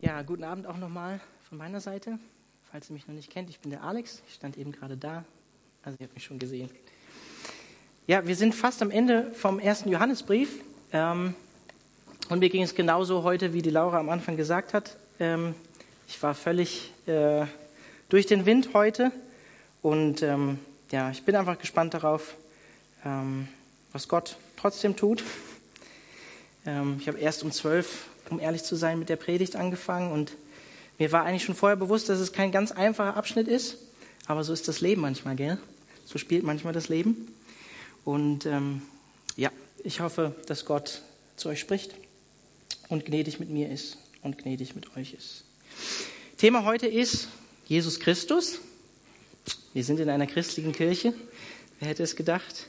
Ja, guten Abend auch nochmal von meiner Seite. Falls ihr mich noch nicht kennt, ich bin der Alex. Ich stand eben gerade da. Also ihr habt mich schon gesehen. Ja, wir sind fast am Ende vom ersten Johannesbrief. Ähm, und mir ging es genauso heute, wie die Laura am Anfang gesagt hat. Ähm, ich war völlig äh, durch den Wind heute. Und ähm, ja, ich bin einfach gespannt darauf, ähm, was Gott trotzdem tut. Ähm, ich habe erst um zwölf um ehrlich zu sein, mit der Predigt angefangen und mir war eigentlich schon vorher bewusst, dass es kein ganz einfacher Abschnitt ist, aber so ist das Leben manchmal, gell? So spielt manchmal das Leben. Und ähm, ja, ich hoffe, dass Gott zu euch spricht und gnädig mit mir ist und gnädig mit euch ist. Thema heute ist Jesus Christus. Wir sind in einer christlichen Kirche. Wer hätte es gedacht?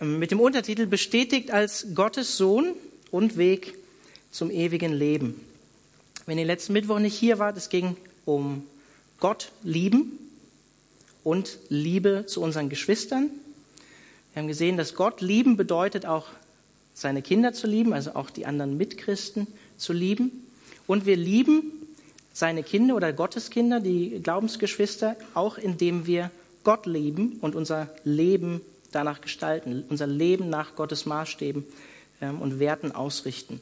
Mit dem Untertitel bestätigt als Gottes Sohn und Weg zum ewigen Leben. Wenn ihr letzten Mittwoch nicht hier wart, es ging um Gott lieben und Liebe zu unseren Geschwistern. Wir haben gesehen, dass Gott lieben bedeutet auch seine Kinder zu lieben, also auch die anderen Mitchristen zu lieben. Und wir lieben seine Kinder oder Gottes Kinder, die Glaubensgeschwister, auch indem wir Gott lieben und unser Leben danach gestalten, unser Leben nach Gottes Maßstäben und Werten ausrichten.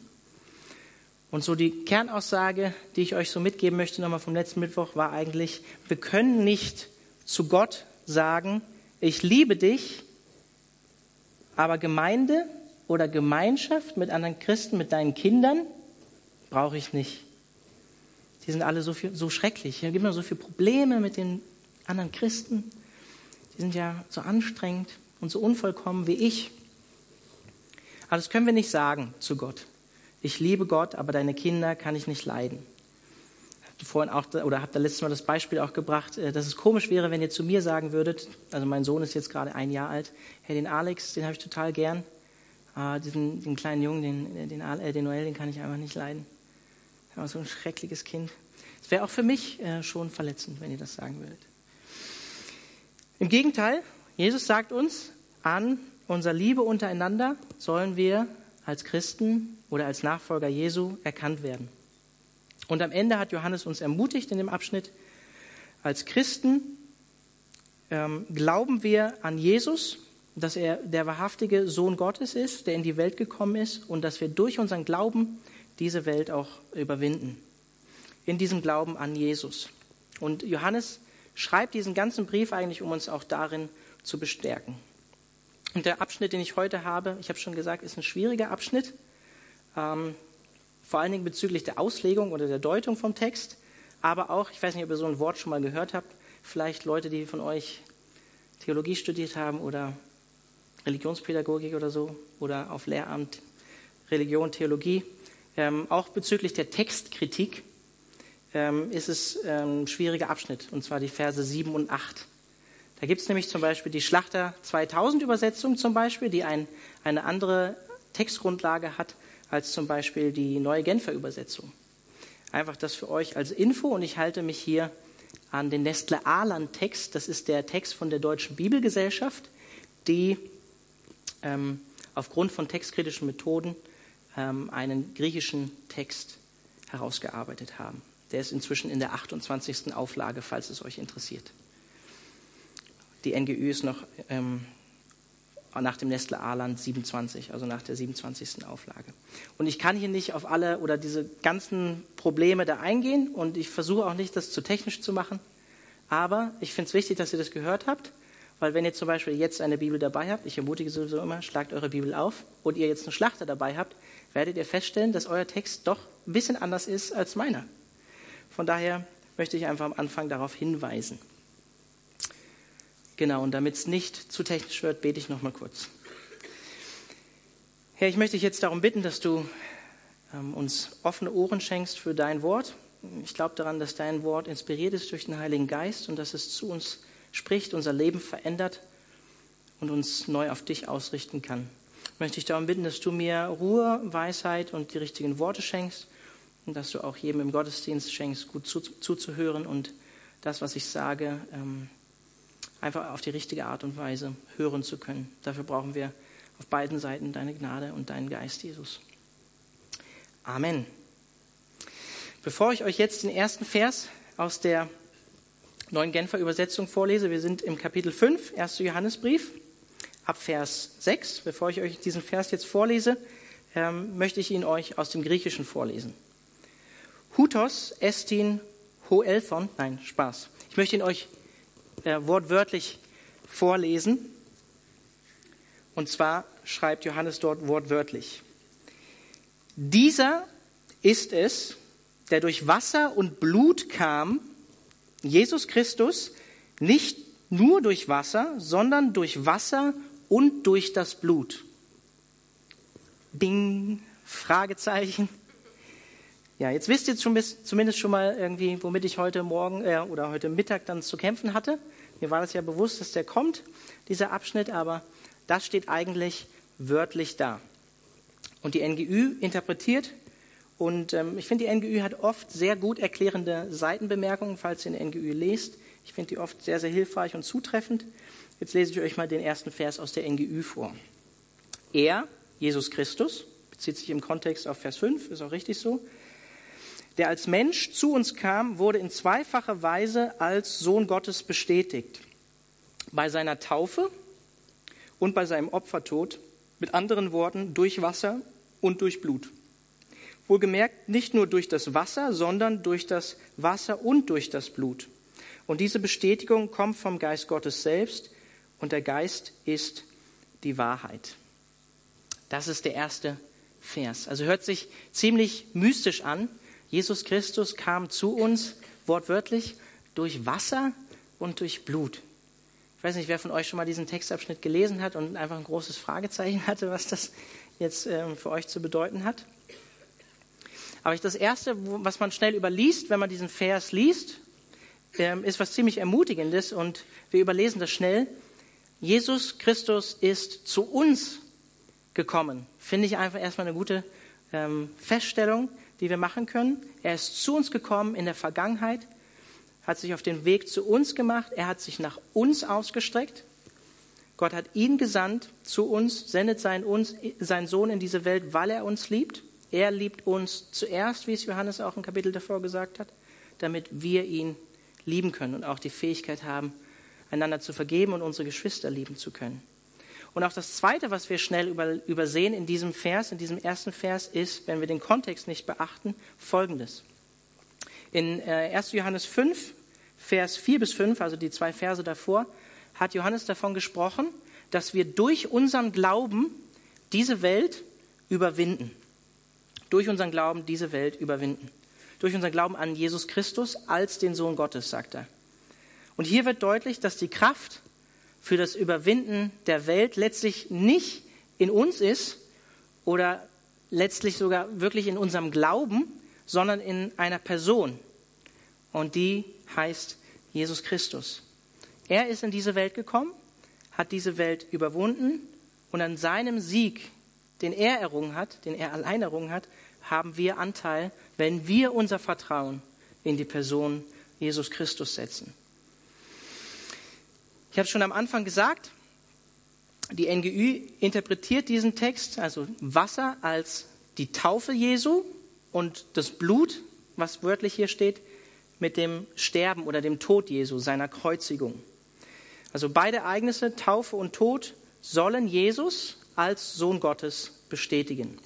Und so die Kernaussage, die ich euch so mitgeben möchte, nochmal vom letzten Mittwoch, war eigentlich, wir können nicht zu Gott sagen, ich liebe dich, aber Gemeinde oder Gemeinschaft mit anderen Christen, mit deinen Kindern, brauche ich nicht. Die sind alle so, viel, so schrecklich. Es gibt noch so viele Probleme mit den anderen Christen. Die sind ja so anstrengend und so unvollkommen wie ich. Aber das können wir nicht sagen zu Gott. Ich liebe Gott, aber deine Kinder kann ich nicht leiden. Vorhin auch, oder habt da letztes Mal das Beispiel auch gebracht, äh, dass es komisch wäre, wenn ihr zu mir sagen würdet, also mein Sohn ist jetzt gerade ein Jahr alt, hey, den Alex, den habe ich total gern. Ah, diesen, den kleinen Jungen, den, den, äh, den Noel, den kann ich einfach nicht leiden. War so ein schreckliches Kind. Es wäre auch für mich äh, schon verletzend, wenn ihr das sagen würdet. Im Gegenteil, Jesus sagt uns an unserer Liebe untereinander sollen wir als Christen oder als Nachfolger Jesu erkannt werden. Und am Ende hat Johannes uns ermutigt in dem Abschnitt, als Christen ähm, glauben wir an Jesus, dass er der wahrhaftige Sohn Gottes ist, der in die Welt gekommen ist und dass wir durch unseren Glauben diese Welt auch überwinden. In diesem Glauben an Jesus. Und Johannes schreibt diesen ganzen Brief eigentlich, um uns auch darin zu bestärken. Und der Abschnitt, den ich heute habe, ich habe schon gesagt, ist ein schwieriger Abschnitt, ähm, vor allen Dingen bezüglich der Auslegung oder der Deutung vom Text, aber auch, ich weiß nicht, ob ihr so ein Wort schon mal gehört habt, vielleicht Leute, die von euch Theologie studiert haben oder Religionspädagogik oder so oder auf Lehramt Religion, Theologie, ähm, auch bezüglich der Textkritik ähm, ist es ähm, ein schwieriger Abschnitt, und zwar die Verse 7 und 8. Da gibt es nämlich zum Beispiel die Schlachter 2000 Übersetzung zum Beispiel, die ein, eine andere Textgrundlage hat als zum Beispiel die neue Genfer Übersetzung. Einfach das für euch als Info und ich halte mich hier an den Nestle-Aland-Text. Das ist der Text von der Deutschen Bibelgesellschaft, die ähm, aufgrund von textkritischen Methoden ähm, einen griechischen Text herausgearbeitet haben. Der ist inzwischen in der 28. Auflage, falls es euch interessiert. Die NGÜ ist noch ähm, nach dem Nestle A-Land 27, also nach der 27. Auflage. Und ich kann hier nicht auf alle oder diese ganzen Probleme da eingehen und ich versuche auch nicht, das zu technisch zu machen. Aber ich finde es wichtig, dass ihr das gehört habt, weil wenn ihr zum Beispiel jetzt eine Bibel dabei habt, ich ermutige sowieso immer, schlagt eure Bibel auf und ihr jetzt einen Schlachter dabei habt, werdet ihr feststellen, dass euer Text doch ein bisschen anders ist als meiner. Von daher möchte ich einfach am Anfang darauf hinweisen. Genau, und damit es nicht zu technisch wird, bete ich noch mal kurz. Herr, ich möchte dich jetzt darum bitten, dass du ähm, uns offene Ohren schenkst für dein Wort. Ich glaube daran, dass dein Wort inspiriert ist durch den Heiligen Geist und dass es zu uns spricht, unser Leben verändert und uns neu auf dich ausrichten kann. Ich möchte dich darum bitten, dass du mir Ruhe, Weisheit und die richtigen Worte schenkst und dass du auch jedem im Gottesdienst schenkst, gut zuzuhören und das, was ich sage, ähm, einfach auf die richtige Art und Weise hören zu können. Dafür brauchen wir auf beiden Seiten deine Gnade und deinen Geist, Jesus. Amen. Bevor ich euch jetzt den ersten Vers aus der neuen Genfer Übersetzung vorlese, wir sind im Kapitel 5, 1. Johannesbrief, ab Vers 6. Bevor ich euch diesen Vers jetzt vorlese, ähm, möchte ich ihn euch aus dem Griechischen vorlesen. Hutos estin hoelthon, nein, Spaß. Ich möchte ihn euch äh, wortwörtlich vorlesen. Und zwar schreibt Johannes dort wortwörtlich. Dieser ist es, der durch Wasser und Blut kam, Jesus Christus, nicht nur durch Wasser, sondern durch Wasser und durch das Blut. Bing, Fragezeichen. Ja, jetzt wisst ihr zumindest schon mal irgendwie, womit ich heute Morgen äh, oder heute Mittag dann zu kämpfen hatte. Mir war das ja bewusst, dass der kommt, dieser Abschnitt, aber das steht eigentlich wörtlich da. Und die NGÜ interpretiert, und ähm, ich finde, die NGÜ hat oft sehr gut erklärende Seitenbemerkungen, falls ihr eine NGÜ lest. Ich finde die oft sehr, sehr hilfreich und zutreffend. Jetzt lese ich euch mal den ersten Vers aus der NGÜ vor. Er, Jesus Christus, bezieht sich im Kontext auf Vers 5, ist auch richtig so, der als Mensch zu uns kam, wurde in zweifacher Weise als Sohn Gottes bestätigt. Bei seiner Taufe und bei seinem Opfertod, mit anderen Worten, durch Wasser und durch Blut. Wohlgemerkt nicht nur durch das Wasser, sondern durch das Wasser und durch das Blut. Und diese Bestätigung kommt vom Geist Gottes selbst und der Geist ist die Wahrheit. Das ist der erste Vers. Also hört sich ziemlich mystisch an. Jesus Christus kam zu uns wortwörtlich durch Wasser und durch Blut. Ich weiß nicht, wer von euch schon mal diesen Textabschnitt gelesen hat und einfach ein großes Fragezeichen hatte, was das jetzt ähm, für euch zu bedeuten hat. Aber das Erste, was man schnell überliest, wenn man diesen Vers liest, ähm, ist was ziemlich Ermutigendes und wir überlesen das schnell. Jesus Christus ist zu uns gekommen. Finde ich einfach erstmal eine gute ähm, Feststellung, die wir machen können. Er ist zu uns gekommen in der Vergangenheit, hat sich auf den Weg zu uns gemacht, er hat sich nach uns ausgestreckt. Gott hat ihn gesandt zu uns, sendet seinen, uns, seinen Sohn in diese Welt, weil er uns liebt. Er liebt uns zuerst, wie es Johannes auch im Kapitel davor gesagt hat, damit wir ihn lieben können und auch die Fähigkeit haben, einander zu vergeben und unsere Geschwister lieben zu können. Und auch das Zweite, was wir schnell übersehen in diesem Vers, in diesem ersten Vers, ist, wenn wir den Kontext nicht beachten, Folgendes. In 1. Äh, Johannes 5, Vers 4 bis 5, also die zwei Verse davor, hat Johannes davon gesprochen, dass wir durch unseren Glauben diese Welt überwinden durch unseren Glauben diese Welt überwinden. Durch unseren Glauben an Jesus Christus als den Sohn Gottes, sagt er. Und hier wird deutlich, dass die Kraft für das Überwinden der Welt letztlich nicht in uns ist oder letztlich sogar wirklich in unserem Glauben, sondern in einer Person. Und die heißt Jesus Christus. Er ist in diese Welt gekommen, hat diese Welt überwunden und an seinem Sieg den er errungen hat, den er allein errungen hat, haben wir Anteil, wenn wir unser Vertrauen in die Person Jesus Christus setzen. Ich habe schon am Anfang gesagt, die NGÜ interpretiert diesen Text, also Wasser, als die Taufe Jesu und das Blut, was wörtlich hier steht, mit dem Sterben oder dem Tod Jesu, seiner Kreuzigung. Also beide Ereignisse, Taufe und Tod, sollen Jesus als Sohn Gottes bestätigen.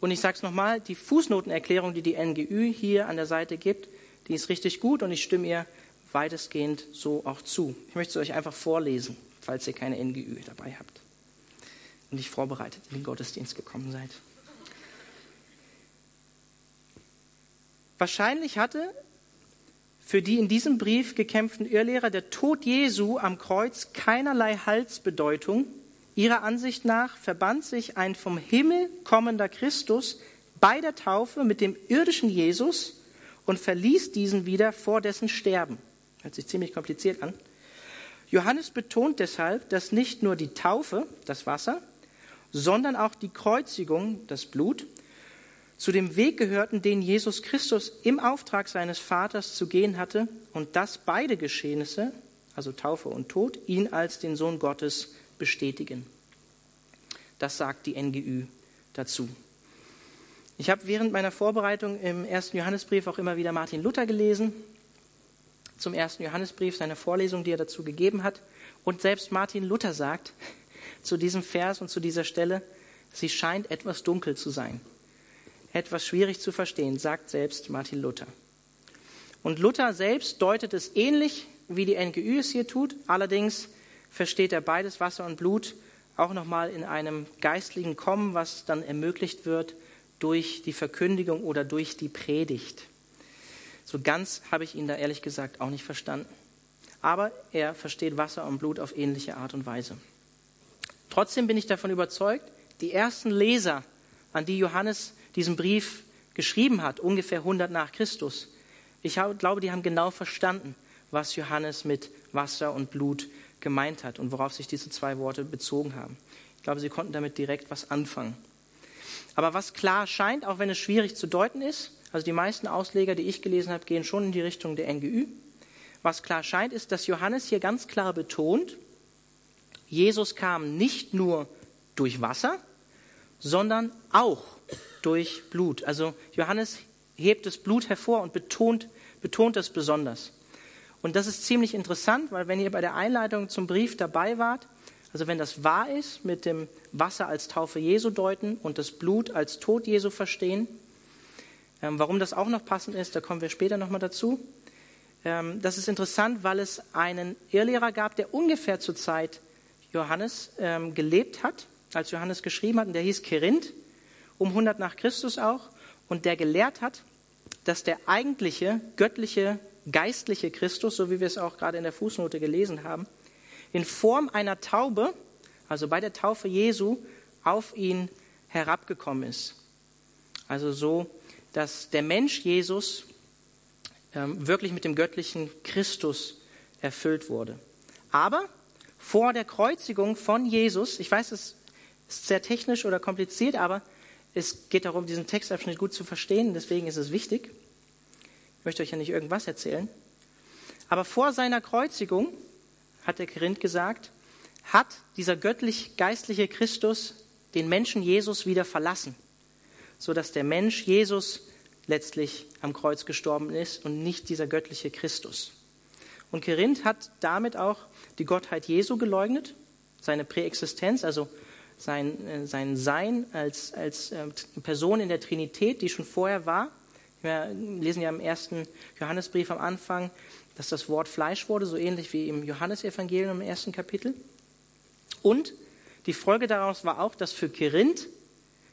Und ich sage es nochmal, die Fußnotenerklärung, die die NGÜ hier an der Seite gibt, die ist richtig gut und ich stimme ihr weitestgehend so auch zu. Ich möchte es euch einfach vorlesen, falls ihr keine NGÜ dabei habt und nicht vorbereitet in den Gottesdienst gekommen seid. Wahrscheinlich hatte für die in diesem Brief gekämpften Irrlehrer der Tod Jesu am Kreuz keinerlei Halsbedeutung Ihrer Ansicht nach verband sich ein vom Himmel kommender Christus bei der Taufe mit dem irdischen Jesus und verließ diesen wieder vor dessen Sterben. Hört sich ziemlich kompliziert an. Johannes betont deshalb, dass nicht nur die Taufe, das Wasser, sondern auch die Kreuzigung, das Blut, zu dem Weg gehörten, den Jesus Christus im Auftrag seines Vaters zu gehen hatte und dass beide Geschehnisse, also Taufe und Tod, ihn als den Sohn Gottes bestätigen. Das sagt die NGÜ dazu. Ich habe während meiner Vorbereitung im ersten Johannesbrief auch immer wieder Martin Luther gelesen, zum ersten Johannesbrief, seine Vorlesung, die er dazu gegeben hat. Und selbst Martin Luther sagt zu diesem Vers und zu dieser Stelle, sie scheint etwas dunkel zu sein, etwas schwierig zu verstehen, sagt selbst Martin Luther. Und Luther selbst deutet es ähnlich, wie die NGÜ es hier tut, allerdings versteht er beides, Wasser und Blut, auch nochmal in einem geistlichen Kommen, was dann ermöglicht wird durch die Verkündigung oder durch die Predigt. So ganz habe ich ihn da ehrlich gesagt auch nicht verstanden. Aber er versteht Wasser und Blut auf ähnliche Art und Weise. Trotzdem bin ich davon überzeugt, die ersten Leser, an die Johannes diesen Brief geschrieben hat, ungefähr 100 nach Christus, ich glaube, die haben genau verstanden, was Johannes mit Wasser und Blut gemeint hat und worauf sich diese zwei Worte bezogen haben. Ich glaube, sie konnten damit direkt was anfangen. Aber was klar scheint, auch wenn es schwierig zu deuten ist, also die meisten Ausleger, die ich gelesen habe, gehen schon in die Richtung der NGÜ. Was klar scheint, ist, dass Johannes hier ganz klar betont, Jesus kam nicht nur durch Wasser, sondern auch durch Blut. Also Johannes hebt das Blut hervor und betont, betont es besonders. Und das ist ziemlich interessant, weil wenn ihr bei der Einleitung zum Brief dabei wart, also wenn das wahr ist, mit dem Wasser als Taufe Jesu deuten und das Blut als Tod Jesu verstehen, warum das auch noch passend ist, da kommen wir später nochmal dazu. Ähm, das ist interessant, weil es einen Irrlehrer gab, der ungefähr zur Zeit Johannes ähm, gelebt hat, als Johannes geschrieben hat, und der hieß Kerinth, um 100 nach Christus auch, und der gelehrt hat, dass der eigentliche göttliche geistliche Christus, so wie wir es auch gerade in der Fußnote gelesen haben, in Form einer Taube, also bei der Taufe Jesu, auf ihn herabgekommen ist. Also so, dass der Mensch Jesus ähm, wirklich mit dem göttlichen Christus erfüllt wurde. Aber vor der Kreuzigung von Jesus, ich weiß, es ist sehr technisch oder kompliziert, aber es geht darum, diesen Textabschnitt gut zu verstehen, deswegen ist es wichtig möchte euch ja nicht irgendwas erzählen. Aber vor seiner Kreuzigung, hat der Korinth gesagt, hat dieser göttlich-geistliche Christus den Menschen Jesus wieder verlassen, sodass der Mensch Jesus letztlich am Kreuz gestorben ist und nicht dieser göttliche Christus. Und Korinth hat damit auch die Gottheit Jesu geleugnet, seine Präexistenz, also sein, äh, sein Sein als, als äh, Person in der Trinität, die schon vorher war. Wir lesen ja im ersten Johannesbrief am Anfang, dass das Wort Fleisch wurde, so ähnlich wie im Johannesevangelium im ersten Kapitel. Und die Folge daraus war auch, dass für Korinth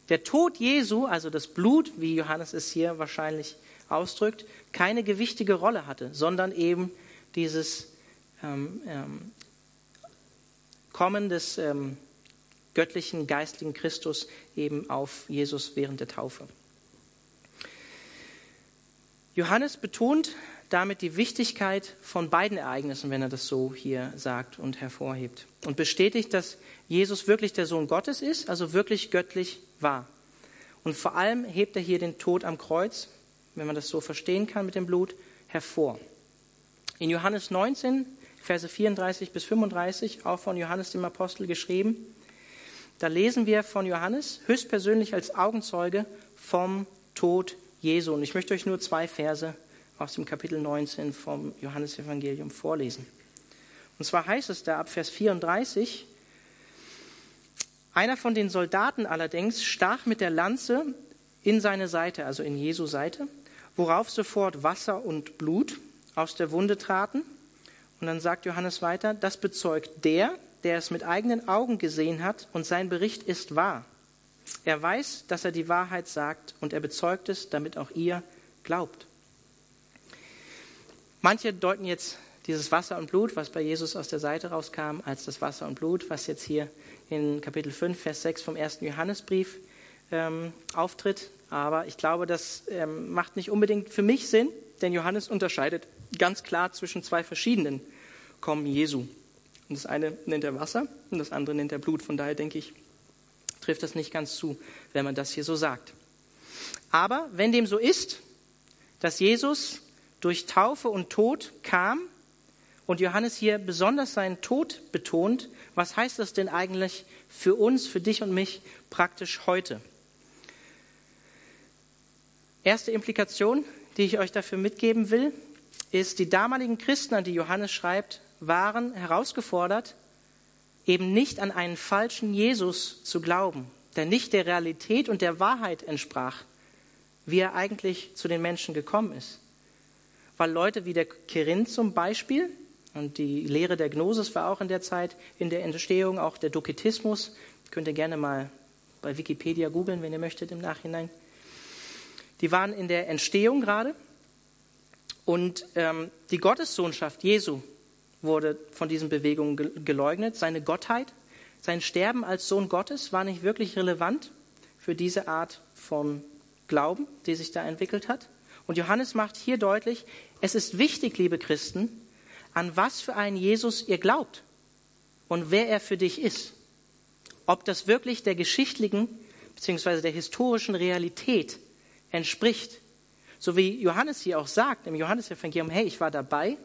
der Tod Jesu, also das Blut, wie Johannes es hier wahrscheinlich ausdrückt, keine gewichtige Rolle hatte, sondern eben dieses ähm, ähm, Kommen des ähm, göttlichen, geistlichen Christus eben auf Jesus während der Taufe. Johannes betont damit die Wichtigkeit von beiden Ereignissen, wenn er das so hier sagt und hervorhebt. Und bestätigt, dass Jesus wirklich der Sohn Gottes ist, also wirklich göttlich war. Und vor allem hebt er hier den Tod am Kreuz, wenn man das so verstehen kann mit dem Blut, hervor. In Johannes 19, Verse 34 bis 35, auch von Johannes dem Apostel geschrieben, da lesen wir von Johannes höchstpersönlich als Augenzeuge vom Tod Jesu. Und ich möchte euch nur zwei Verse aus dem Kapitel 19 vom Johannesevangelium vorlesen. Und zwar heißt es da ab Vers 34, einer von den Soldaten allerdings stach mit der Lanze in seine Seite, also in Jesu Seite, worauf sofort Wasser und Blut aus der Wunde traten. Und dann sagt Johannes weiter, das bezeugt der, der es mit eigenen Augen gesehen hat, und sein Bericht ist wahr. Er weiß, dass er die Wahrheit sagt und er bezeugt es, damit auch ihr glaubt. Manche deuten jetzt dieses Wasser und Blut, was bei Jesus aus der Seite rauskam, als das Wasser und Blut, was jetzt hier in Kapitel 5, Vers 6 vom ersten Johannesbrief ähm, auftritt. Aber ich glaube, das ähm, macht nicht unbedingt für mich Sinn, denn Johannes unterscheidet ganz klar zwischen zwei verschiedenen Kommen Jesu. Und das eine nennt er Wasser und das andere nennt er Blut. Von daher denke ich, trifft das nicht ganz zu, wenn man das hier so sagt. Aber wenn dem so ist, dass Jesus durch Taufe und Tod kam und Johannes hier besonders seinen Tod betont, was heißt das denn eigentlich für uns, für dich und mich praktisch heute? Erste Implikation, die ich euch dafür mitgeben will, ist, die damaligen Christen, an die Johannes schreibt, waren herausgefordert, eben nicht an einen falschen Jesus zu glauben, der nicht der Realität und der Wahrheit entsprach, wie er eigentlich zu den Menschen gekommen ist. Weil Leute wie der Kirin zum Beispiel, und die Lehre der Gnosis war auch in der Zeit in der Entstehung, auch der Doketismus, könnt ihr gerne mal bei Wikipedia googeln, wenn ihr möchtet im Nachhinein. Die waren in der Entstehung gerade und ähm, die Gottessohnschaft Jesu wurde von diesen Bewegungen geleugnet. Seine Gottheit, sein Sterben als Sohn Gottes war nicht wirklich relevant für diese Art von Glauben, die sich da entwickelt hat. Und Johannes macht hier deutlich, es ist wichtig, liebe Christen, an was für einen Jesus ihr glaubt und wer er für dich ist. Ob das wirklich der geschichtlichen bzw. der historischen Realität entspricht. So wie Johannes hier auch sagt im Johannesevangelium, hey, ich war dabei,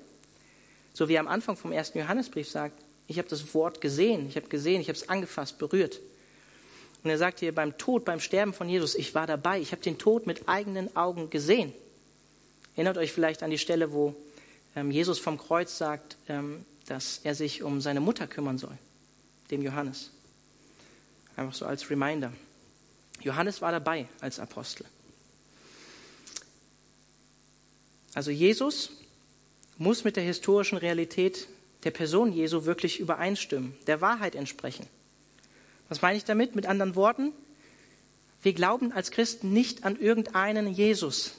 so wie er am Anfang vom ersten Johannesbrief sagt, ich habe das Wort gesehen, ich habe gesehen, ich habe es angefasst, berührt. Und er sagt hier beim Tod, beim Sterben von Jesus, ich war dabei, ich habe den Tod mit eigenen Augen gesehen. Erinnert euch vielleicht an die Stelle, wo ähm, Jesus vom Kreuz sagt, ähm, dass er sich um seine Mutter kümmern soll, dem Johannes. Einfach so als Reminder. Johannes war dabei als Apostel. Also Jesus muss mit der historischen Realität der Person Jesu wirklich übereinstimmen, der Wahrheit entsprechen. Was meine ich damit? Mit anderen Worten, wir glauben als Christen nicht an irgendeinen Jesus.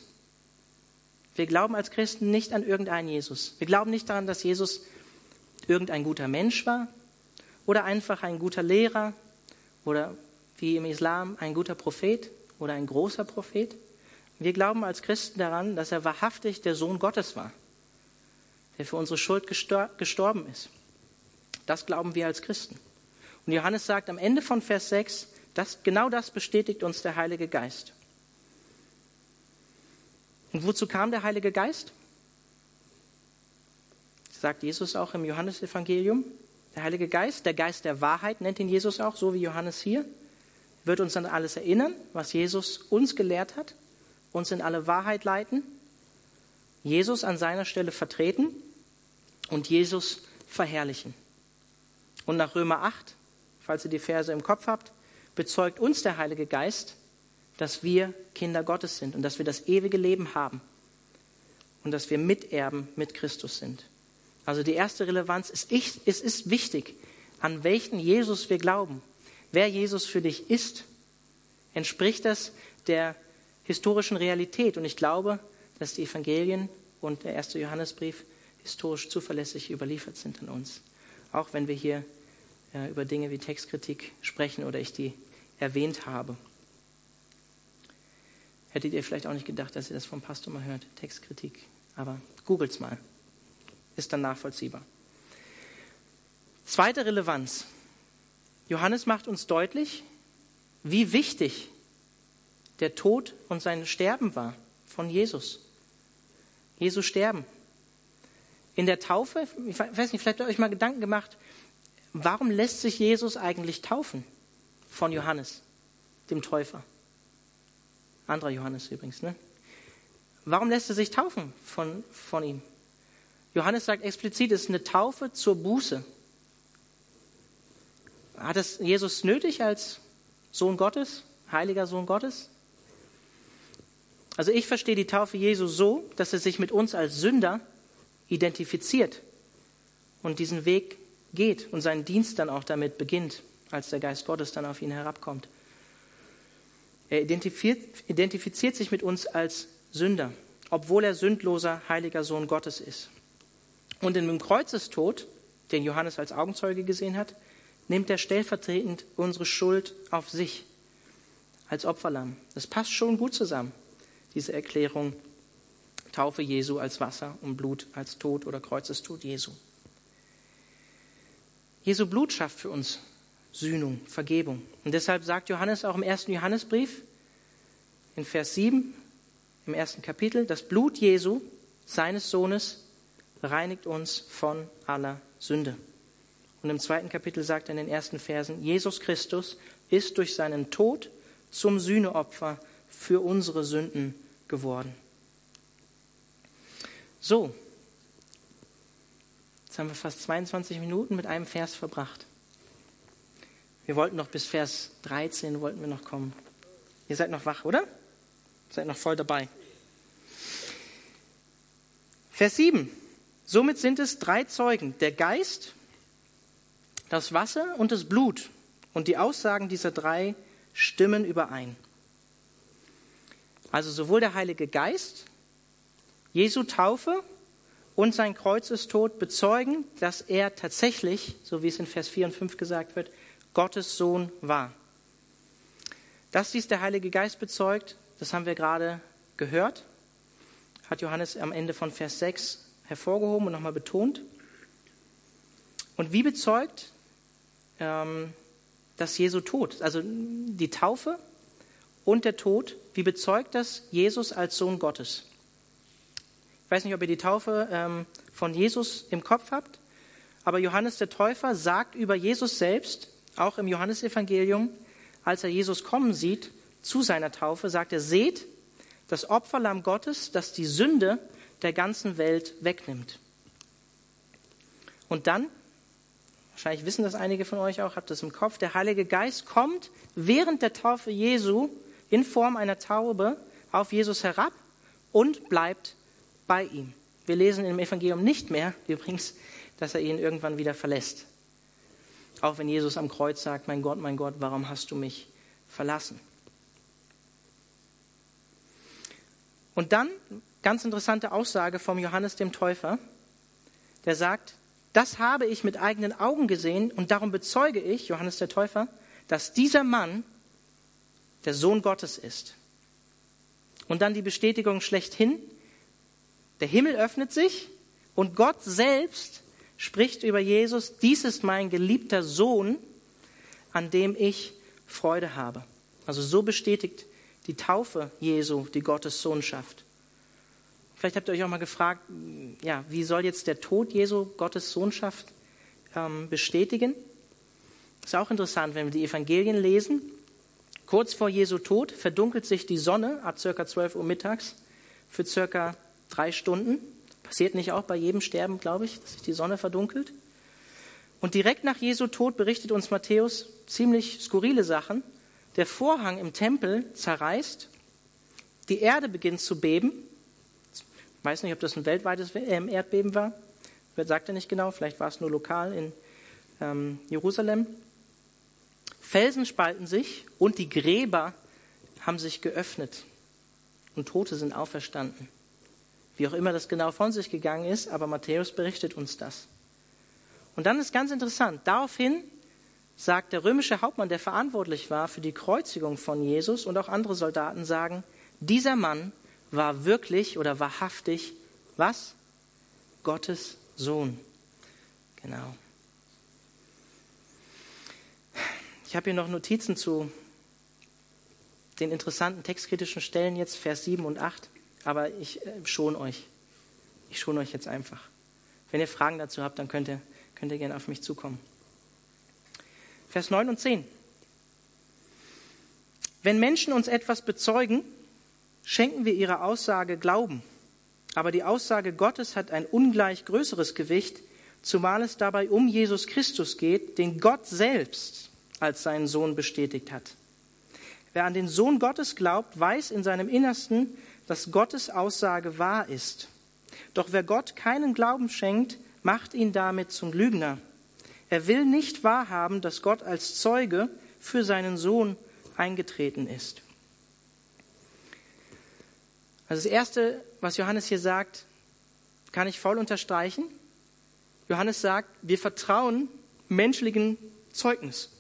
Wir glauben als Christen nicht an irgendeinen Jesus. Wir glauben nicht daran, dass Jesus irgendein guter Mensch war oder einfach ein guter Lehrer oder wie im Islam ein guter Prophet oder ein großer Prophet. Wir glauben als Christen daran, dass er wahrhaftig der Sohn Gottes war der für unsere Schuld gestorben ist. Das glauben wir als Christen. Und Johannes sagt am Ende von Vers 6, dass genau das bestätigt uns der Heilige Geist. Und wozu kam der Heilige Geist? Sagt Jesus auch im Johannesevangelium. Der Heilige Geist, der Geist der Wahrheit, nennt ihn Jesus auch, so wie Johannes hier, wird uns an alles erinnern, was Jesus uns gelehrt hat, uns in alle Wahrheit leiten, Jesus an seiner Stelle vertreten und Jesus verherrlichen. Und nach Römer 8, falls ihr die Verse im Kopf habt, bezeugt uns der Heilige Geist, dass wir Kinder Gottes sind und dass wir das ewige Leben haben und dass wir Miterben mit Christus sind. Also die erste Relevanz ist, ich, es ist wichtig, an welchen Jesus wir glauben. Wer Jesus für dich ist, entspricht das der historischen Realität. Und ich glaube, dass die Evangelien und der erste Johannesbrief historisch zuverlässig überliefert sind an uns. Auch wenn wir hier äh, über Dinge wie Textkritik sprechen oder ich die erwähnt habe. Hättet ihr vielleicht auch nicht gedacht, dass ihr das vom Pastor mal hört, Textkritik. Aber googelt's mal. Ist dann nachvollziehbar. Zweite Relevanz. Johannes macht uns deutlich, wie wichtig der Tod und sein Sterben war von Jesus. Jesus sterben. In der Taufe, ich weiß nicht, vielleicht habt ihr euch mal Gedanken gemacht, warum lässt sich Jesus eigentlich taufen von Johannes, dem Täufer? Anderer Johannes übrigens, ne? Warum lässt er sich taufen von, von ihm? Johannes sagt explizit, es ist eine Taufe zur Buße. Hat es Jesus nötig als Sohn Gottes, heiliger Sohn Gottes? Also ich verstehe die Taufe Jesu so, dass er sich mit uns als Sünder identifiziert und diesen Weg geht und seinen Dienst dann auch damit beginnt, als der Geist Gottes dann auf ihn herabkommt. Er identifiziert, sich mit uns als Sünder, obwohl er sündloser, heiliger Sohn Gottes ist. Und in dem Kreuzestod, den Johannes als Augenzeuge gesehen hat, nimmt er stellvertretend unsere Schuld auf sich als Opferlamm. Das passt schon gut zusammen, diese Erklärung Taufe Jesu als Wasser und Blut als Tod oder Kreuzestod Jesu. Jesu Blut schafft für uns Sühnung, Vergebung. Und deshalb sagt Johannes auch im ersten Johannesbrief in Vers 7 im ersten Kapitel, das Blut Jesu, seines Sohnes, reinigt uns von aller Sünde. Und im zweiten Kapitel sagt er in den ersten Versen, Jesus Christus ist durch seinen Tod zum Sühneopfer für unsere Sünden geworden. So, jetzt haben wir fast 22 Minuten mit einem Vers verbracht. Wir wollten noch bis Vers 13 wollten wir noch kommen. Ihr seid noch wach, oder? Seid noch voll dabei. Vers 7. Somit sind es drei Zeugen, der Geist, das Wasser und das Blut. Und die Aussagen dieser drei stimmen überein. Also sowohl der Heilige Geist, Jesu Taufe und sein Kreuzestod bezeugen, dass er tatsächlich, so wie es in Vers 4 und 5 gesagt wird, Gottes Sohn war. Dass dies der Heilige Geist bezeugt, das haben wir gerade gehört, hat Johannes am Ende von Vers 6 hervorgehoben und nochmal betont. Und wie bezeugt ähm, das Jesu Tod, also die Taufe und der Tod, wie bezeugt das Jesus als Sohn Gottes? Ich weiß nicht, ob ihr die Taufe ähm, von Jesus im Kopf habt, aber Johannes der Täufer sagt über Jesus selbst, auch im Johannesevangelium, als er Jesus kommen sieht zu seiner Taufe, sagt er, seht das Opferlamm Gottes, das die Sünde der ganzen Welt wegnimmt. Und dann, wahrscheinlich wissen das einige von euch auch, habt das im Kopf, der Heilige Geist kommt während der Taufe Jesu in Form einer Taube auf Jesus herab und bleibt bei ihm. Wir lesen im Evangelium nicht mehr, übrigens, dass er ihn irgendwann wieder verlässt. Auch wenn Jesus am Kreuz sagt, mein Gott, mein Gott, warum hast du mich verlassen? Und dann, ganz interessante Aussage vom Johannes dem Täufer, der sagt, das habe ich mit eigenen Augen gesehen und darum bezeuge ich, Johannes der Täufer, dass dieser Mann der Sohn Gottes ist. Und dann die Bestätigung schlechthin, der Himmel öffnet sich und Gott selbst spricht über Jesus, dies ist mein geliebter Sohn, an dem ich Freude habe. Also so bestätigt die Taufe Jesu die Gottes Sohnschaft. Vielleicht habt ihr euch auch mal gefragt, ja, wie soll jetzt der Tod Jesu Gottes Sohnschaft ähm, bestätigen? Ist auch interessant, wenn wir die Evangelien lesen. Kurz vor Jesu Tod verdunkelt sich die Sonne ab circa 12 Uhr mittags für circa drei Stunden. Passiert nicht auch bei jedem Sterben, glaube ich, dass sich die Sonne verdunkelt. Und direkt nach Jesu Tod berichtet uns Matthäus ziemlich skurrile Sachen. Der Vorhang im Tempel zerreißt, die Erde beginnt zu beben. Ich weiß nicht, ob das ein weltweites äh, Erdbeben war. Sagt er nicht genau, vielleicht war es nur lokal in ähm, Jerusalem. Felsen spalten sich und die Gräber haben sich geöffnet und Tote sind auferstanden. Wie auch immer das genau von sich gegangen ist, aber Matthäus berichtet uns das. Und dann ist ganz interessant, daraufhin sagt der römische Hauptmann, der verantwortlich war für die Kreuzigung von Jesus und auch andere Soldaten sagen, dieser Mann war wirklich oder wahrhaftig was? Gottes Sohn. Genau. Ich habe hier noch Notizen zu den interessanten textkritischen Stellen jetzt, Vers 7 und 8. Aber ich äh, schon euch. Ich schon euch jetzt einfach. Wenn ihr Fragen dazu habt, dann könnt ihr, könnt ihr gerne auf mich zukommen. Vers 9 und 10. Wenn Menschen uns etwas bezeugen, schenken wir ihrer Aussage Glauben. Aber die Aussage Gottes hat ein ungleich größeres Gewicht, zumal es dabei um Jesus Christus geht, den Gott selbst als seinen Sohn bestätigt hat. Wer an den Sohn Gottes glaubt, weiß in seinem Innersten, dass Gottes Aussage wahr ist. Doch wer Gott keinen Glauben schenkt, macht ihn damit zum Lügner. Er will nicht wahrhaben, dass Gott als Zeuge für seinen Sohn eingetreten ist. Also das Erste, was Johannes hier sagt, kann ich voll unterstreichen. Johannes sagt, wir vertrauen menschlichen Zeugnis.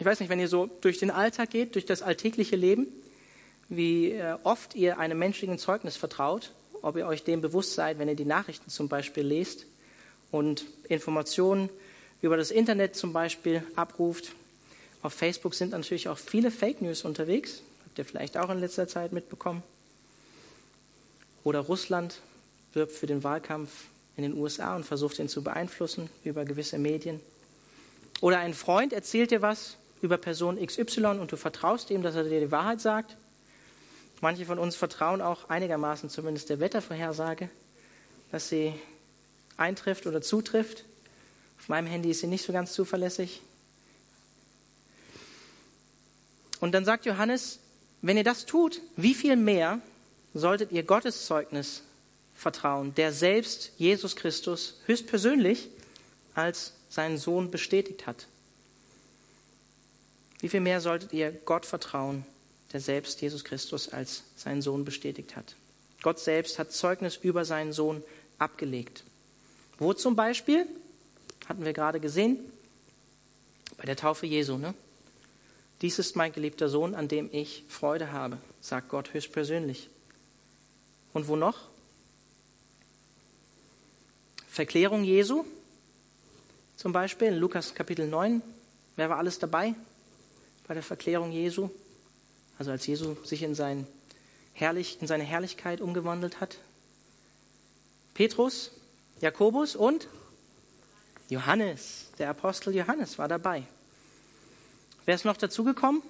Ich weiß nicht, wenn ihr so durch den Alltag geht, durch das alltägliche Leben, wie äh, oft ihr einem menschlichen Zeugnis vertraut, ob ihr euch dem bewusst seid, wenn ihr die Nachrichten zum Beispiel lest und Informationen über das Internet zum Beispiel abruft. Auf Facebook sind natürlich auch viele Fake News unterwegs, habt ihr vielleicht auch in letzter Zeit mitbekommen. Oder Russland wirbt für den Wahlkampf in den USA und versucht ihn zu beeinflussen über gewisse Medien. Oder ein Freund erzählt dir was über Person XY und du vertraust ihm, dass er dir die Wahrheit sagt Manche von uns vertrauen auch einigermaßen zumindest der Wettervorhersage, dass sie eintrifft oder zutrifft. Auf meinem Handy ist sie nicht so ganz zuverlässig. Und dann sagt Johannes, wenn ihr das tut, wie viel mehr solltet ihr Gottes Zeugnis vertrauen, der selbst Jesus Christus höchstpersönlich als seinen Sohn bestätigt hat? Wie viel mehr solltet ihr Gott vertrauen, der selbst Jesus Christus als seinen Sohn bestätigt hat? Gott selbst hat Zeugnis über seinen Sohn abgelegt. Wo zum Beispiel? Hatten wir gerade gesehen. Bei der Taufe Jesu. Ne? Dies ist mein geliebter Sohn, an dem ich Freude habe, sagt Gott höchstpersönlich. Und wo noch? Verklärung Jesu, zum Beispiel in Lukas Kapitel 9. Wer war alles dabei bei der Verklärung Jesu? Also als Jesu sich in, sein Herrlich, in seine Herrlichkeit umgewandelt hat. Petrus, Jakobus und Johannes, der Apostel Johannes war dabei. Wer ist noch dazugekommen?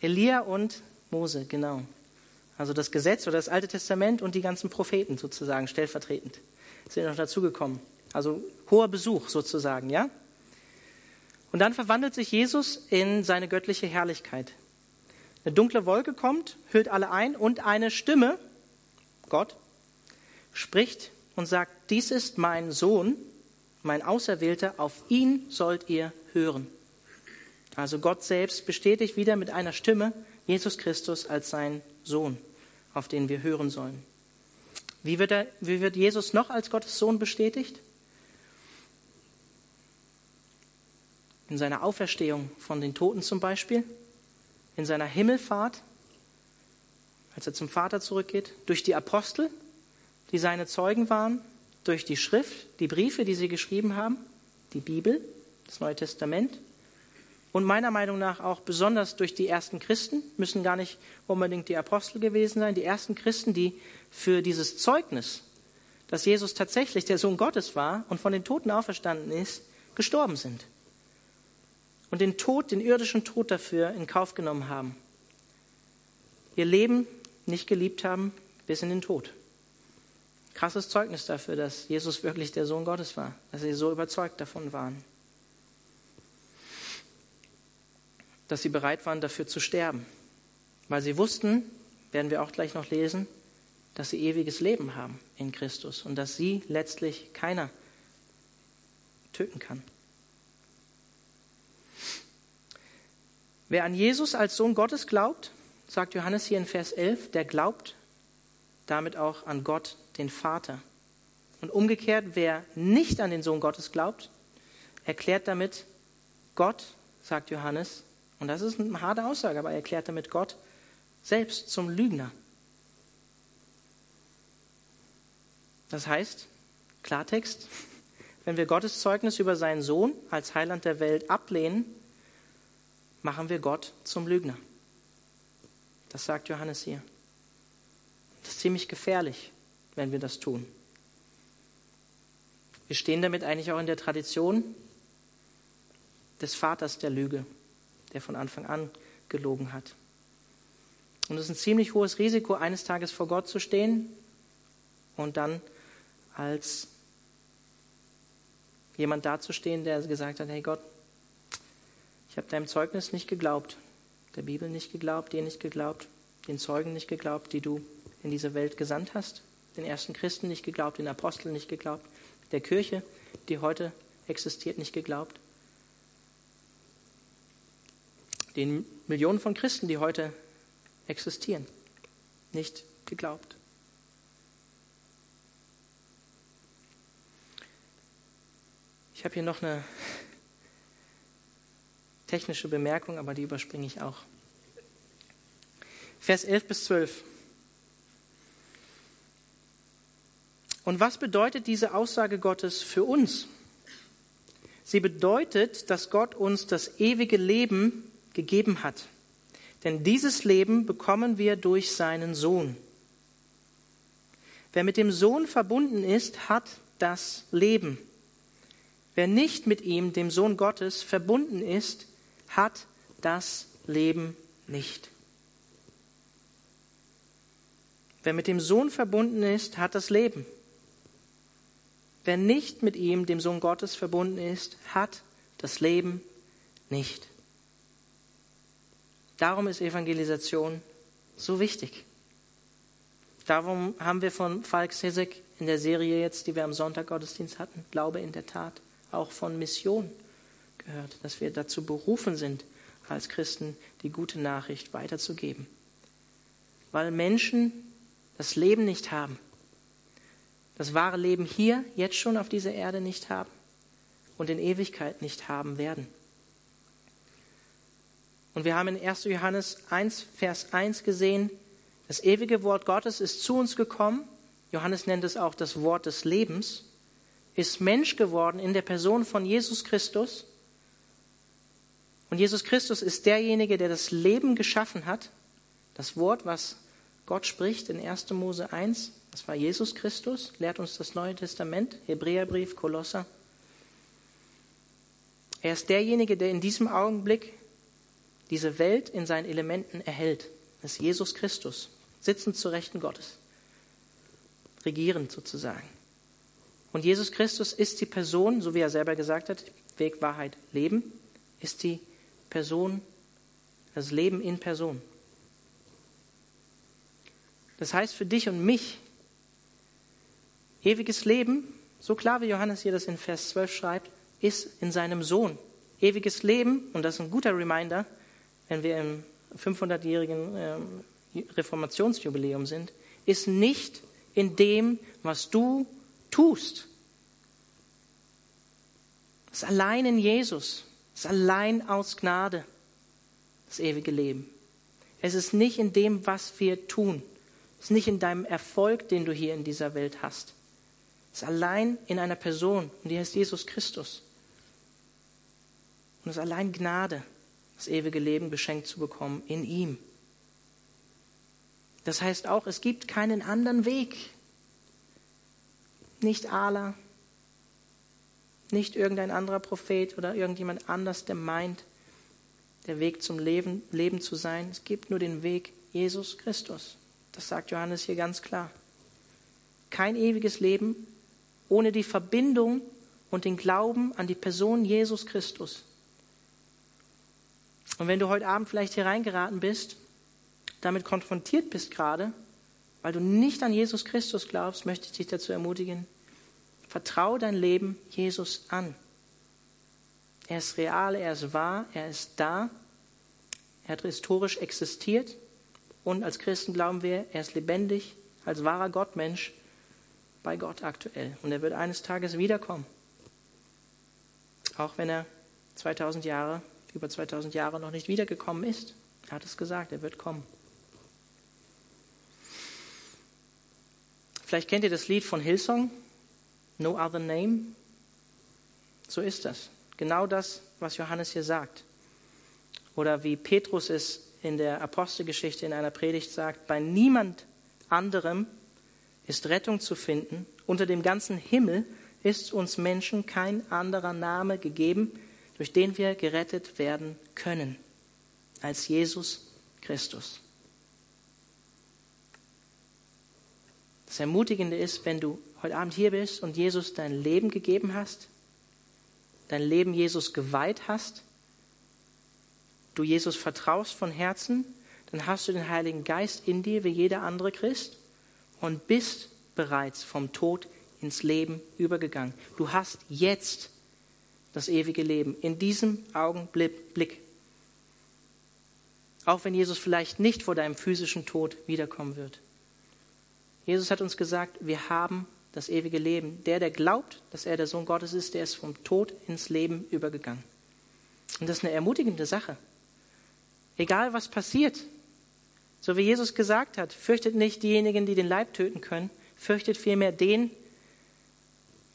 Elia und Mose, genau. Also das Gesetz oder das Alte Testament und die ganzen Propheten sozusagen stellvertretend sind noch dazugekommen. Also hoher Besuch sozusagen, ja? Und dann verwandelt sich Jesus in seine göttliche Herrlichkeit. Eine dunkle Wolke kommt, hüllt alle ein und eine Stimme, Gott, spricht und sagt, dies ist mein Sohn, mein Auserwählter, auf ihn sollt ihr hören. Also Gott selbst bestätigt wieder mit einer Stimme Jesus Christus als sein Sohn, auf den wir hören sollen. Wie wird, er, wie wird Jesus noch als Gottes Sohn bestätigt? In seiner Auferstehung von den Toten zum Beispiel, in seiner Himmelfahrt, als er zum Vater zurückgeht, durch die Apostel, die seine Zeugen waren, durch die Schrift, die Briefe, die sie geschrieben haben, die Bibel, das Neue Testament und meiner Meinung nach auch besonders durch die ersten Christen, müssen gar nicht unbedingt die Apostel gewesen sein, die ersten Christen, die für dieses Zeugnis, dass Jesus tatsächlich der Sohn Gottes war und von den Toten auferstanden ist, gestorben sind. Und den Tod, den irdischen Tod dafür in Kauf genommen haben. Ihr Leben nicht geliebt haben bis in den Tod krasses Zeugnis dafür, dass Jesus wirklich der Sohn Gottes war, dass sie so überzeugt davon waren, dass sie bereit waren, dafür zu sterben, weil sie wussten, werden wir auch gleich noch lesen, dass sie ewiges Leben haben in Christus und dass sie letztlich keiner töten kann. Wer an Jesus als Sohn Gottes glaubt, sagt Johannes hier in Vers 11, der glaubt damit auch an Gott, den Vater. Und umgekehrt, wer nicht an den Sohn Gottes glaubt, erklärt damit Gott, sagt Johannes, und das ist eine harte Aussage, aber er erklärt damit Gott selbst zum Lügner. Das heißt, Klartext, wenn wir Gottes Zeugnis über seinen Sohn als Heiland der Welt ablehnen, machen wir Gott zum Lügner. Das sagt Johannes hier. Das ist ziemlich gefährlich, wenn wir das tun. Wir stehen damit eigentlich auch in der Tradition des Vaters der Lüge, der von Anfang an gelogen hat. Und es ist ein ziemlich hohes Risiko, eines Tages vor Gott zu stehen und dann als jemand dazustehen, der gesagt hat, hey Gott, ich habe deinem Zeugnis nicht geglaubt, der Bibel nicht geglaubt, dir nicht geglaubt, den Zeugen nicht geglaubt, die du in diese Welt gesandt hast, den ersten Christen nicht geglaubt, den Aposteln nicht geglaubt, der Kirche, die heute existiert, nicht geglaubt, den Millionen von Christen, die heute existieren, nicht geglaubt. Ich habe hier noch eine technische Bemerkung, aber die überspringe ich auch. Vers 11 bis 12. Und was bedeutet diese Aussage Gottes für uns? Sie bedeutet, dass Gott uns das ewige Leben gegeben hat. Denn dieses Leben bekommen wir durch seinen Sohn. Wer mit dem Sohn verbunden ist, hat das Leben. Wer nicht mit ihm, dem Sohn Gottes, verbunden ist, hat das Leben nicht. Wer mit dem Sohn verbunden ist, hat das Leben. Wer nicht mit ihm, dem Sohn Gottes, verbunden ist, hat das Leben nicht. Darum ist Evangelisation so wichtig. Darum haben wir von Falk Sesek in der Serie jetzt, die wir am Sonntag Gottesdienst hatten, Glaube in der Tat, auch von Mission gehört, dass wir dazu berufen sind, als Christen die gute Nachricht weiterzugeben. Weil Menschen das Leben nicht haben, das wahre Leben hier, jetzt schon auf dieser Erde nicht haben und in Ewigkeit nicht haben werden. Und wir haben in 1. Johannes 1, Vers 1 gesehen, das ewige Wort Gottes ist zu uns gekommen. Johannes nennt es auch das Wort des Lebens, ist Mensch geworden in der Person von Jesus Christus. Und Jesus Christus ist derjenige, der das Leben geschaffen hat. Das Wort, was Gott spricht in 1. Mose 1, das war Jesus Christus, lehrt uns das Neue Testament, Hebräerbrief, Kolosser. Er ist derjenige, der in diesem Augenblick diese Welt in seinen Elementen erhält. Das ist Jesus Christus, sitzend zu Rechten Gottes, regierend sozusagen. Und Jesus Christus ist die Person, so wie er selber gesagt hat, Weg, Wahrheit, Leben, ist die Person, das Leben in Person. Das heißt für dich und mich, ewiges Leben, so klar wie Johannes hier das in Vers 12 schreibt, ist in seinem Sohn. Ewiges Leben, und das ist ein guter Reminder, wenn wir im 500-jährigen ähm, Reformationsjubiläum sind, ist nicht in dem, was du tust. Es ist allein in Jesus. Es ist allein aus Gnade das ewige Leben. Es ist nicht in dem, was wir tun. Es ist nicht in deinem Erfolg, den du hier in dieser Welt hast. Es ist allein in einer Person, und die heißt Jesus Christus. Und es ist allein Gnade, das ewige Leben geschenkt zu bekommen in ihm. Das heißt auch, es gibt keinen anderen Weg. Nicht Allah, nicht irgendein anderer Prophet oder irgendjemand anders, der meint, der Weg zum Leben, Leben zu sein. Es gibt nur den Weg Jesus Christus. Das sagt Johannes hier ganz klar. Kein ewiges Leben ohne die Verbindung und den Glauben an die Person Jesus Christus. Und wenn du heute Abend vielleicht hier reingeraten bist, damit konfrontiert bist gerade, weil du nicht an Jesus Christus glaubst, möchte ich dich dazu ermutigen, Vertraue dein Leben Jesus an. Er ist real, er ist wahr, er ist da. Er hat historisch existiert. Und als Christen glauben wir, er ist lebendig, als wahrer Gottmensch bei Gott aktuell. Und er wird eines Tages wiederkommen. Auch wenn er 2000 Jahre, über 2000 Jahre noch nicht wiedergekommen ist. Er hat es gesagt, er wird kommen. Vielleicht kennt ihr das Lied von Hillsong, No other name? So ist das. Genau das, was Johannes hier sagt. Oder wie Petrus es in der Apostelgeschichte in einer Predigt sagt, bei niemand anderem ist Rettung zu finden. Unter dem ganzen Himmel ist uns Menschen kein anderer Name gegeben, durch den wir gerettet werden können, als Jesus Christus. Das Ermutigende ist, wenn du heute Abend hier bist und Jesus dein Leben gegeben hast, dein Leben Jesus geweiht hast, du Jesus vertraust von Herzen, dann hast du den Heiligen Geist in dir wie jeder andere Christ und bist bereits vom Tod ins Leben übergegangen. Du hast jetzt das ewige Leben in diesem Augenblick. Auch wenn Jesus vielleicht nicht vor deinem physischen Tod wiederkommen wird. Jesus hat uns gesagt, wir haben das ewige Leben. Der, der glaubt, dass er der Sohn Gottes ist, der ist vom Tod ins Leben übergegangen. Und das ist eine ermutigende Sache. Egal was passiert, so wie Jesus gesagt hat, fürchtet nicht diejenigen, die den Leib töten können, fürchtet vielmehr den,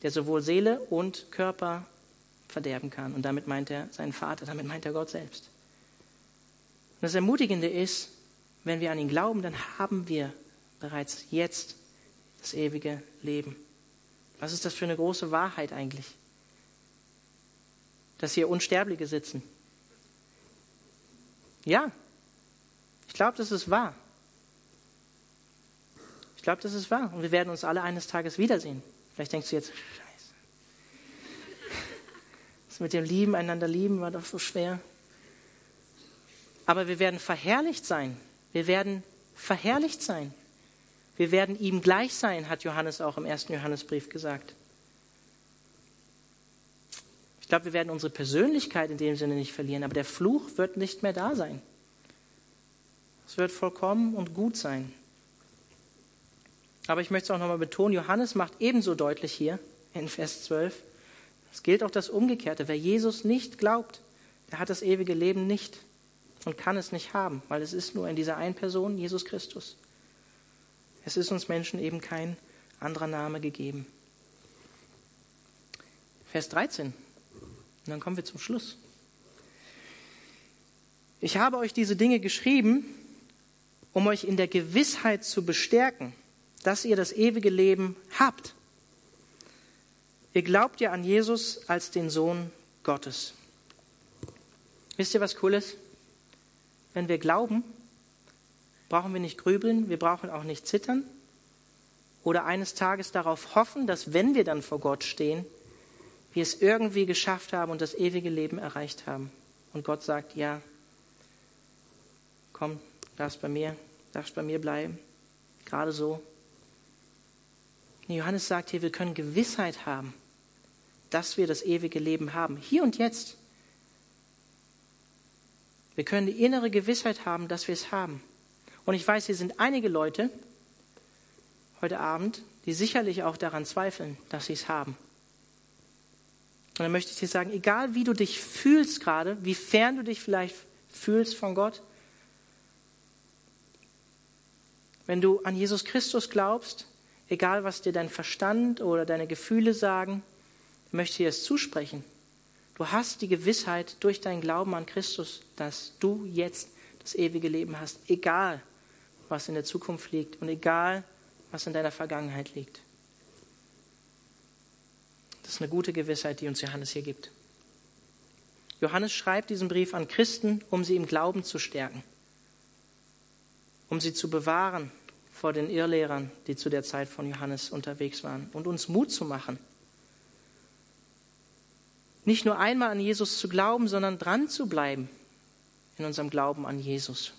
der sowohl Seele und Körper verderben kann. Und damit meint er seinen Vater, damit meint er Gott selbst. Und das Ermutigende ist, wenn wir an ihn glauben, dann haben wir bereits jetzt das ewige Leben. Was ist das für eine große Wahrheit eigentlich? Dass hier Unsterbliche sitzen. Ja, glaube, das ist wahr. Ich glaube, das ist wahr. Und wir werden uns alle eines Tages wiedersehen. Vielleicht denkst du jetzt, scheiße. Das mit dem Lieben, einander lieben, war doch so schwer. Aber wir werden verherrlicht sein. Wir werden verherrlicht sein. Wir werden ihm gleich sein, hat Johannes auch im ersten Johannesbrief gesagt. Ich glaube, wir werden unsere Persönlichkeit in dem Sinne nicht verlieren, aber der Fluch wird nicht mehr da sein. Es wird vollkommen und gut sein. Aber ich möchte es auch nochmal betonen, Johannes macht ebenso deutlich hier in Vers 12, es gilt auch das Umgekehrte. Wer Jesus nicht glaubt, der hat das ewige Leben nicht und kann es nicht haben, weil es ist nur in dieser einen Person, Jesus Christus. Es ist uns Menschen eben kein anderer Name gegeben. Vers 13. Und dann kommen wir zum Schluss. Ich habe euch diese Dinge geschrieben, um euch in der Gewissheit zu bestärken, dass ihr das ewige Leben habt. Ihr glaubt ja an Jesus als den Sohn Gottes. Wisst ihr, was cool ist? Wenn wir glauben, brauchen wir nicht grübeln, wir brauchen auch nicht zittern oder eines Tages darauf hoffen, dass wenn wir dann vor Gott stehen, wir es irgendwie geschafft haben und das ewige Leben erreicht haben. Und Gott sagt, ja, komm, darfst bei mir, darfst bei mir bleiben. Gerade so. Johannes sagt hier, wir können Gewissheit haben, dass wir das ewige Leben haben. Hier und jetzt. Wir können die innere Gewissheit haben, dass wir es haben. Und ich weiß, hier sind einige Leute heute Abend, die sicherlich auch daran zweifeln, dass sie es haben. Und dann möchte ich dir sagen, egal wie du dich fühlst gerade, wie fern du dich vielleicht fühlst von Gott, wenn du an Jesus Christus glaubst, egal was dir dein Verstand oder deine Gefühle sagen, möchte ich dir es zusprechen. Du hast die Gewissheit durch deinen Glauben an Christus, dass du jetzt das ewige Leben hast, egal was in der Zukunft liegt und egal was in deiner Vergangenheit liegt. Das ist eine gute Gewissheit, die uns Johannes hier gibt. Johannes schreibt diesen Brief an Christen, um sie im Glauben zu stärken, um sie zu bewahren vor den Irrlehrern, die zu der Zeit von Johannes unterwegs waren, und uns Mut zu machen. Nicht nur einmal an Jesus zu glauben, sondern dran zu bleiben in unserem Glauben an Jesus.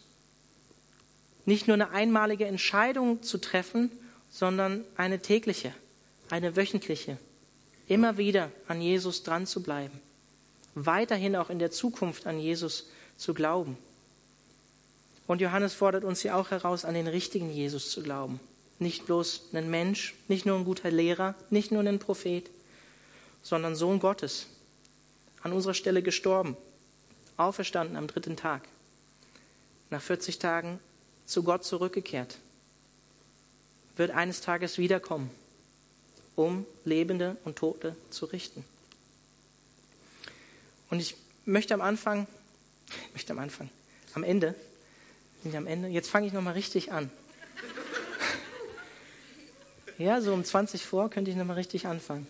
Nicht nur eine einmalige Entscheidung zu treffen, sondern eine tägliche, eine wöchentliche, immer wieder an Jesus dran zu bleiben, weiterhin auch in der Zukunft an Jesus zu glauben. Und Johannes fordert uns ja auch heraus, an den richtigen Jesus zu glauben. Nicht bloß ein Mensch, nicht nur ein guter Lehrer, nicht nur ein Prophet, sondern Sohn Gottes, an unserer Stelle gestorben, auferstanden am dritten Tag, nach 40 Tagen zu Gott zurückgekehrt, wird eines Tages wiederkommen um Lebende und Tote zu richten. Und ich möchte am Anfang, ich möchte am Anfang, am Ende, nicht am Ende, jetzt fange ich nochmal richtig an. Ja, so um 20 vor könnte ich nochmal richtig anfangen.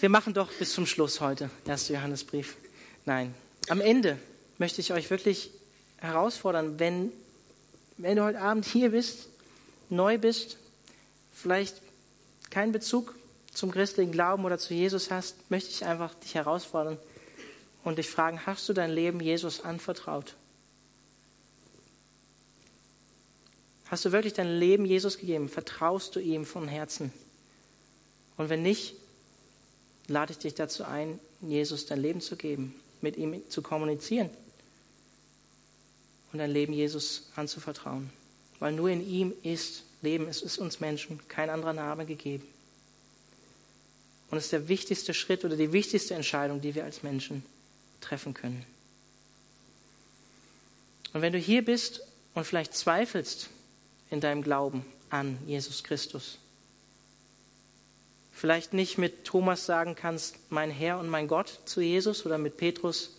Wir machen doch bis zum Schluss heute, 1. Johannesbrief. Nein, am Ende möchte ich euch wirklich herausfordern, wenn, wenn du heute Abend hier bist, neu bist, vielleicht keinen Bezug zum christlichen Glauben oder zu Jesus hast, möchte ich einfach dich herausfordern und dich fragen, hast du dein Leben Jesus anvertraut? Hast du wirklich dein Leben Jesus gegeben? Vertraust du ihm von Herzen? Und wenn nicht, lade ich dich dazu ein, Jesus dein Leben zu geben, mit ihm zu kommunizieren und dein Leben Jesus anzuvertrauen. Weil nur in ihm ist Leben. Es ist uns Menschen kein anderer Name gegeben. Und es ist der wichtigste Schritt oder die wichtigste Entscheidung, die wir als Menschen treffen können. Und wenn du hier bist und vielleicht zweifelst in deinem Glauben an Jesus Christus, vielleicht nicht mit Thomas sagen kannst, mein Herr und mein Gott zu Jesus oder mit Petrus,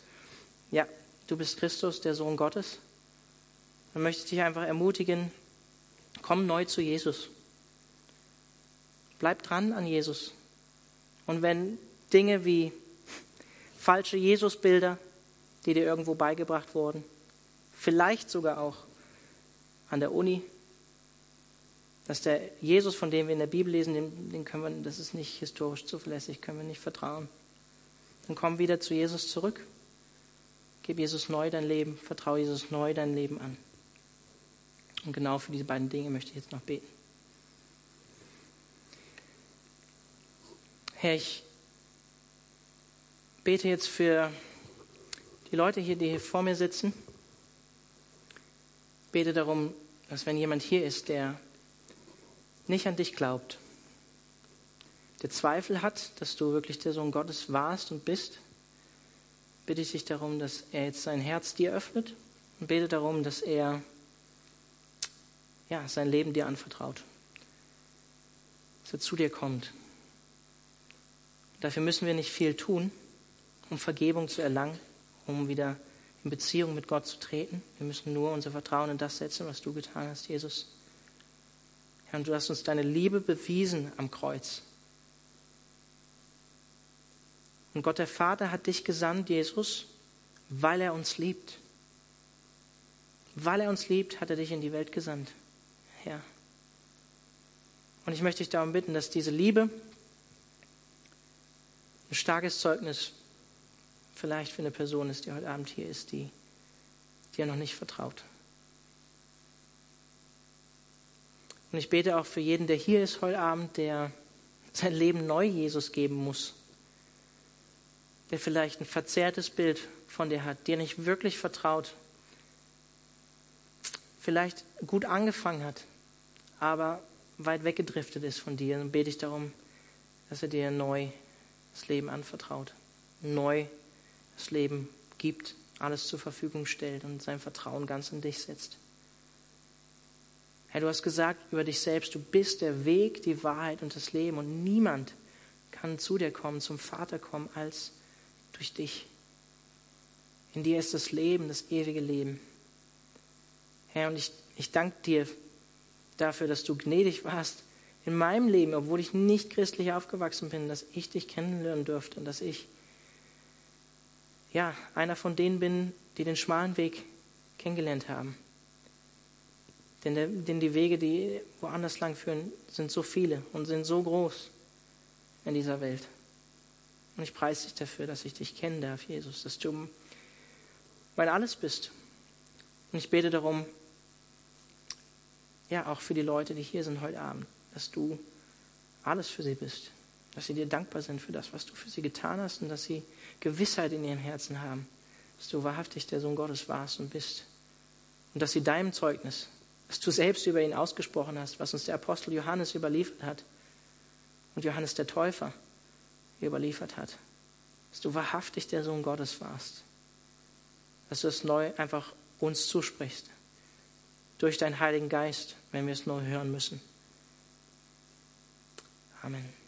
ja, du bist Christus, der Sohn Gottes, dann möchte ich dich einfach ermutigen, Komm neu zu Jesus. Bleib dran an Jesus. Und wenn Dinge wie falsche Jesusbilder, die dir irgendwo beigebracht wurden, vielleicht sogar auch an der Uni, dass der Jesus, von dem wir in der Bibel lesen, den, den können wir, das ist nicht historisch zuverlässig, können wir nicht vertrauen. Dann komm wieder zu Jesus zurück. Gib Jesus neu dein Leben, vertraue Jesus neu dein Leben an. Und genau für diese beiden Dinge möchte ich jetzt noch beten. Herr, ich bete jetzt für die Leute hier, die hier vor mir sitzen. Ich bete darum, dass wenn jemand hier ist, der nicht an dich glaubt, der Zweifel hat, dass du wirklich der Sohn Gottes warst und bist, bitte ich dich darum, dass er jetzt sein Herz dir öffnet und bete darum, dass er ja, sein Leben dir anvertraut, dass er zu dir kommt. Dafür müssen wir nicht viel tun, um Vergebung zu erlangen, um wieder in Beziehung mit Gott zu treten. Wir müssen nur unser Vertrauen in das setzen, was du getan hast, Jesus. Herr, du hast uns deine Liebe bewiesen am Kreuz. Und Gott der Vater hat dich gesandt, Jesus, weil er uns liebt. Weil er uns liebt, hat er dich in die Welt gesandt, Herr. Und ich möchte dich darum bitten, dass diese Liebe ein starkes Zeugnis vielleicht für eine Person ist, die heute Abend hier ist, die dir noch nicht vertraut. Und ich bete auch für jeden, der hier ist heute Abend, der sein Leben neu Jesus geben muss der vielleicht ein verzerrtes Bild von dir hat, dir nicht wirklich vertraut, vielleicht gut angefangen hat, aber weit weggedriftet ist von dir, dann bete ich darum, dass er dir neu das Leben anvertraut, neu das Leben gibt, alles zur Verfügung stellt und sein Vertrauen ganz in dich setzt. Herr, du hast gesagt über dich selbst, du bist der Weg, die Wahrheit und das Leben und niemand kann zu dir kommen, zum Vater kommen, als durch dich. In dir ist das Leben, das ewige Leben. Herr, und ich, ich danke dir dafür, dass du gnädig warst in meinem Leben, obwohl ich nicht christlich aufgewachsen bin, dass ich dich kennenlernen durfte und dass ich ja einer von denen bin, die den schmalen Weg kennengelernt haben. Denn, der, denn die Wege, die woanders lang führen, sind so viele und sind so groß in dieser Welt. Und ich preise dich dafür, dass ich dich kennen darf, Jesus, dass du mein Alles bist. Und ich bete darum, ja, auch für die Leute, die hier sind heute Abend, dass du alles für sie bist, dass sie dir dankbar sind für das, was du für sie getan hast und dass sie Gewissheit in ihren Herzen haben, dass du wahrhaftig der Sohn Gottes warst und bist. Und dass sie deinem Zeugnis, das du selbst über ihn ausgesprochen hast, was uns der Apostel Johannes überliefert hat und Johannes der Täufer, überliefert hat. Dass du wahrhaftig der Sohn Gottes warst. Dass du es neu einfach uns zusprichst. Durch deinen Heiligen Geist, wenn wir es neu hören müssen. Amen.